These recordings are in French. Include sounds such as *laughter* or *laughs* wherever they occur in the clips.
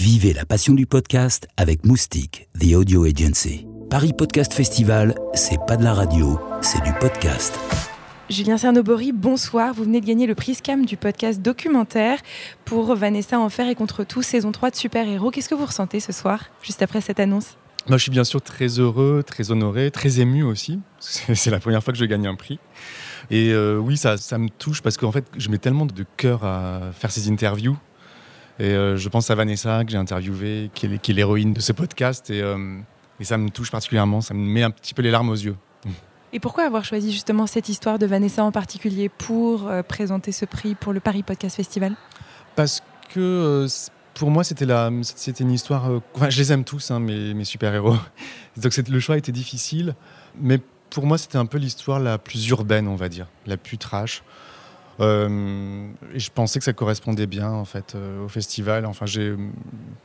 Vivez la passion du podcast avec Moustique, The Audio Agency. Paris Podcast Festival, c'est pas de la radio, c'est du podcast. Julien Cernobori, bonsoir. Vous venez de gagner le prix SCAM du podcast documentaire pour Vanessa Enfer et contre tout, saison 3 de Super Héros. Qu'est-ce que vous ressentez ce soir, juste après cette annonce? Moi, je suis bien sûr très heureux, très honoré, très ému aussi. *laughs* C'est la première fois que je gagne un prix. Et euh, oui, ça, ça me touche parce qu'en fait, je mets tellement de cœur à faire ces interviews. Et euh, je pense à Vanessa que j'ai interviewée, qui est, l'héroïne de ce podcast. Et, euh, et ça me touche particulièrement, ça me met un petit peu les larmes aux yeux. Et pourquoi avoir choisi justement cette histoire de Vanessa en particulier pour euh, présenter ce prix pour le Paris Podcast Festival? Parce que euh, pour moi, c'était c'était une histoire. euh, enfin, je les aime tous, hein, mes, mes super-héros. *laughs* Donc le choix était difficile. Mais pour moi, c'était un peu l'histoire la plus urbaine, on va dire, la plus trash. Euh, et je pensais que ça correspondait bien en fait euh, au festival. Enfin, j'ai,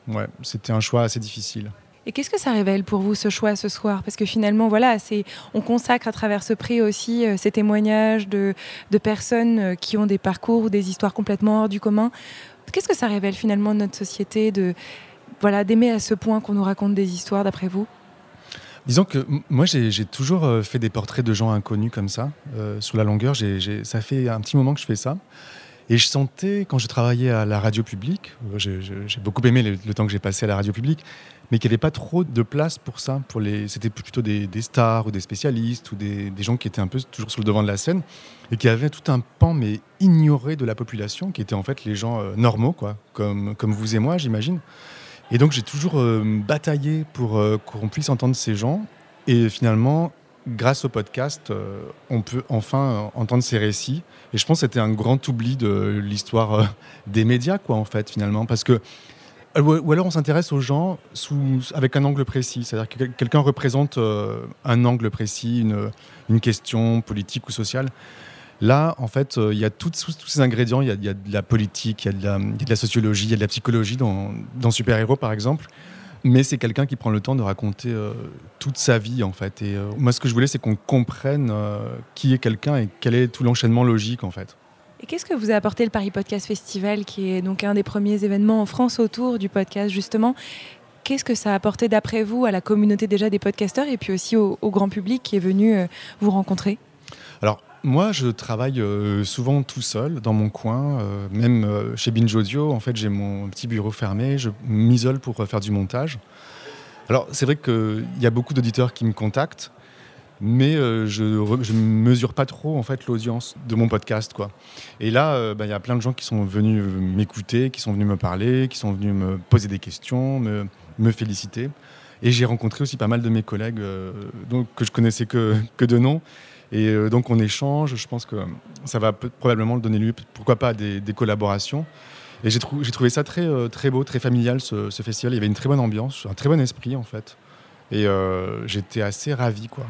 ouais, c'était un choix assez difficile. Et qu'est-ce que ça révèle pour vous ce choix ce soir? Parce que finalement, voilà, c'est on consacre à travers ce prix aussi euh, ces témoignages de, de personnes qui ont des parcours ou des histoires complètement hors du commun. Qu'est-ce que ça révèle finalement de notre société de voilà d'aimer à ce point qu'on nous raconte des histoires d'après vous? Disons que moi, j'ai toujours euh, fait des portraits de gens inconnus comme ça, euh, sur la longueur. Ça fait un petit moment que je fais ça. Et je sentais, quand je travaillais à la radio publique, euh, j'ai beaucoup aimé le, temps que j'ai passé à la radio publique, mais qu'il n'y avait pas trop de place pour ça. Pour C'était plutôt des, stars ou des spécialistes ou des, gens qui étaient un peu toujours sur le devant de la scène et qui avaient tout un pan, mais ignoré de la population, qui étaient en fait les gens euh, normaux, quoi, comme vous et moi, j'imagine. Et donc j'ai toujours euh, bataillé pour euh, qu'on puisse entendre ces gens. Et finalement, grâce au podcast, euh, on peut enfin entendre ces récits. Et je pense que c'était un grand oubli de l'histoire des médias, quoi, en fait, finalement. Parce que. Ou alors on s'intéresse aux gens avec un angle précis. C'est-à-dire que quel- quelqu'un représente un angle précis, une question politique ou sociale. Là, en fait, euh, il y a tous, tous ces ingrédients. Il y, a, il y a de la politique, il y, a de la, il y a de la sociologie, il y a de la psychologie dans, dans Super Héros, par exemple. Mais c'est quelqu'un qui prend le temps de raconter euh, toute sa vie, en fait. Et euh, moi, ce que je voulais, c'est qu'on comprenne euh, qui est quelqu'un et quel est tout l'enchaînement logique, en fait. Et qu'est-ce que vous a apporté le Paris Podcast Festival, qui est donc un des premiers événements en France autour du podcast, justement? Qu'est-ce que ça a apporté d'après vous à la communauté déjà des podcasteurs et puis aussi au, au grand public qui est venu euh, vous rencontrer? Alors, moi, je travaille euh, souvent tout seul, dans mon coin, euh, même euh, chez Binge Audio. En fait, j'ai mon petit bureau fermé, je m'isole pour faire du montage. Alors, c'est vrai qu'il y a beaucoup d'auditeurs qui me contactent, mais je ne mesure pas trop en fait l'audience de mon podcast. Quoi. Et là, bah, il y a plein de gens qui sont venus m'écouter, qui sont venus me parler, qui sont venus me poser des questions, me, me féliciter. Et j'ai rencontré aussi pas mal de mes collègues donc, que je connaissais que, que de nom. Et euh, donc on échange, je pense que ça va peut- probablement donner lieu, pourquoi pas, à des, des collaborations. Et j'ai trou- j'ai trouvé ça très, euh, très beau, très familial ce, ce festival. Il y avait une très bonne ambiance, un très bon esprit en fait. Et euh, j'étais assez ravi quoi,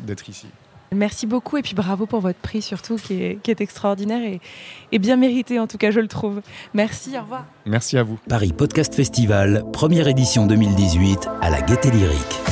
d'être ici. Merci beaucoup et puis bravo pour votre prix surtout qui est, qui est extraordinaire et, et bien mérité en tout cas je le trouve. Merci, au revoir. Merci à vous. Paris Podcast Festival, première édition 2018 à la Gaieté Lyrique.